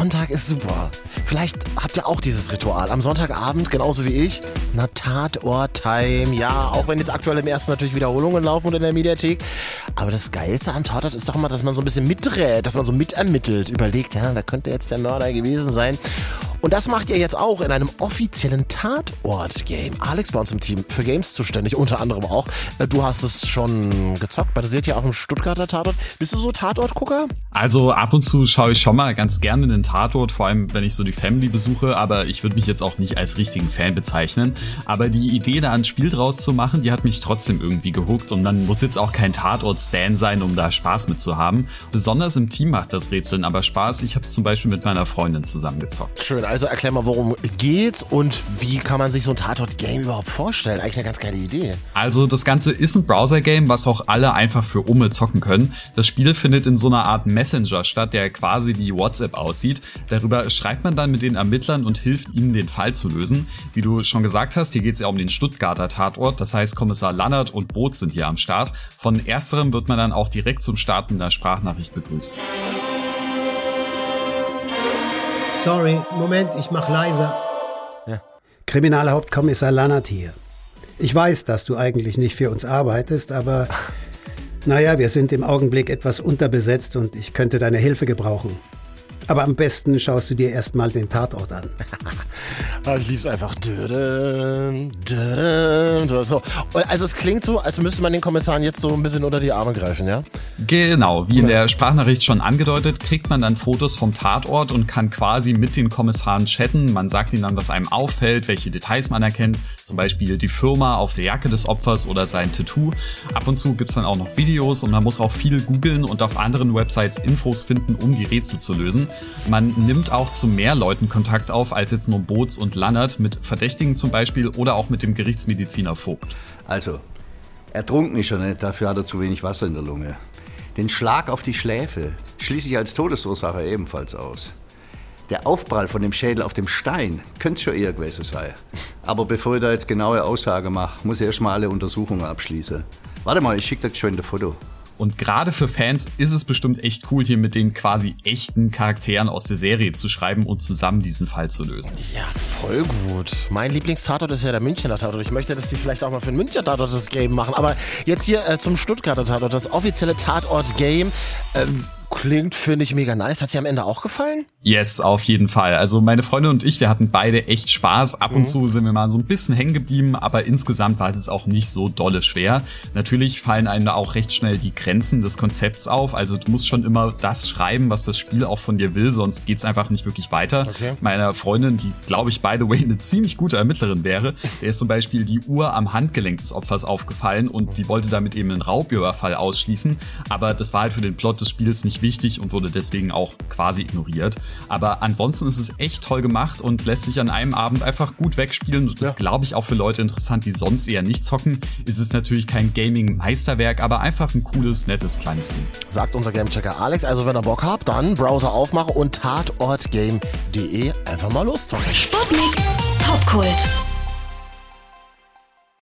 Sonntag ist super. Vielleicht habt ihr auch dieses Ritual. Am Sonntagabend, genauso wie ich, na Tatort-Time. Ja, auch wenn jetzt aktuell im ersten natürlich Wiederholungen laufen und in der Mediathek. Aber das Geilste am Tatort ist doch immer, dass man so ein bisschen miträt, dass man so mitermittelt, überlegt, ja, da könnte jetzt der Mörder gewesen sein. Und das macht ihr jetzt auch in einem offiziellen Tatort-Game. Alex bei uns im Team für Games zuständig, unter anderem auch. Äh, du hast es schon gezockt, basiert ja auf dem Stuttgarter Tatort. Bist du so Tatort-Gucker? Also ab und zu schaue ich schon mal ganz gerne den Tatort, vor allem wenn ich so die Family besuche, aber ich würde mich jetzt auch nicht als richtigen Fan bezeichnen. Aber die Idee, da ein Spiel draus zu machen, die hat mich trotzdem irgendwie gehuckt und dann muss jetzt auch kein Tatort-Stan sein, um da Spaß mitzuhaben. Besonders im Team macht das Rätseln aber Spaß. Ich habe es zum Beispiel mit meiner Freundin zusammengezockt. Schön, also erklär mal, worum geht's und wie kann man sich so ein Tatort-Game überhaupt vorstellen? Eigentlich eine ganz geile Idee. Also das Ganze ist ein Browser-Game, was auch alle einfach für Umme zocken können. Das Spiel findet in so einer Art Messenger statt, der quasi wie WhatsApp aussieht. Darüber schreibt man dann mit den Ermittlern und hilft ihnen, den Fall zu lösen. Wie du schon gesagt hast, hier geht es ja um den Stuttgarter Tatort. Das heißt, Kommissar Lannert und Boot sind hier am Start. Von ersterem wird man dann auch direkt zum Start mit einer Sprachnachricht begrüßt. Sorry, Moment, ich mach leiser. Ja. Kriminalhauptkommissar Lannert hier. Ich weiß, dass du eigentlich nicht für uns arbeitest, aber naja, wir sind im Augenblick etwas unterbesetzt und ich könnte deine Hilfe gebrauchen. Aber am besten schaust du dir erstmal den Tatort an. Ah, ich lieb's einfach. So. Also es klingt so, als müsste man den Kommissaren jetzt so ein bisschen unter die Arme greifen, ja? Genau, wie in der Sprachnachricht schon angedeutet, kriegt man dann Fotos vom Tatort und kann quasi mit den Kommissaren chatten. Man sagt ihnen dann, was einem auffällt, welche Details man erkennt, zum Beispiel die Firma auf der Jacke des Opfers oder sein Tattoo. Ab und zu gibt's dann auch noch Videos und man muss auch viel googeln und auf anderen Websites Infos finden, um die Rätsel zu lösen. Man nimmt auch zu mehr Leuten Kontakt auf als jetzt nur Boots und Lannert, mit Verdächtigen zum Beispiel oder auch mit dem Gerichtsmediziner Vogt. Also, ertrunken ist er nicht, dafür hat er zu wenig Wasser in der Lunge. Den Schlag auf die Schläfe schließe ich als Todesursache ebenfalls aus. Der Aufprall von dem Schädel auf dem Stein könnte schon eher gewesen sein. Aber bevor ich da jetzt genaue Aussage mache, muss ich erst mal alle Untersuchungen abschließen. Warte mal, ich schicke dir geschwind ein Foto. Und gerade für Fans ist es bestimmt echt cool, hier mit den quasi echten Charakteren aus der Serie zu schreiben und zusammen diesen Fall zu lösen. Ja, voll gut. Mein Lieblingstatort ist ja der Münchner Tatort. Ich möchte, dass die vielleicht auch mal für den Münchner Tatort das Game machen. Aber jetzt hier äh, zum Stuttgarter Tatort, das offizielle Tatort-Game. Ähm, klingt, finde ich, mega nice. Hat sie am Ende auch gefallen? Yes, auf jeden Fall. Also meine Freunde und ich, wir hatten beide echt Spaß. Ab und mhm. zu sind wir mal so ein bisschen hängen geblieben, aber insgesamt war es auch nicht so dolle schwer. Natürlich fallen einem da auch recht schnell die Grenzen des Konzepts auf. Also du musst schon immer das schreiben, was das Spiel auch von dir will, sonst geht's einfach nicht wirklich weiter. Okay. Meiner Freundin, die glaube ich by the way eine ziemlich gute Ermittlerin wäre, der ist zum Beispiel die Uhr am Handgelenk des Opfers aufgefallen und die wollte damit eben einen Raubüberfall ausschließen. Aber das war halt für den Plot des Spiels nicht wichtig und wurde deswegen auch quasi ignoriert. Aber ansonsten ist es echt toll gemacht und lässt sich an einem Abend einfach gut wegspielen. Und das ja. glaube ich auch für Leute interessant, die sonst eher nicht zocken. Ist es natürlich kein Gaming-Meisterwerk, aber einfach ein cooles, nettes, kleines Ding. Sagt unser Gamechecker Alex. Also wenn ihr Bock habt, dann Browser aufmachen und tatortgame.de einfach mal loszocken. Sputnik Popkult.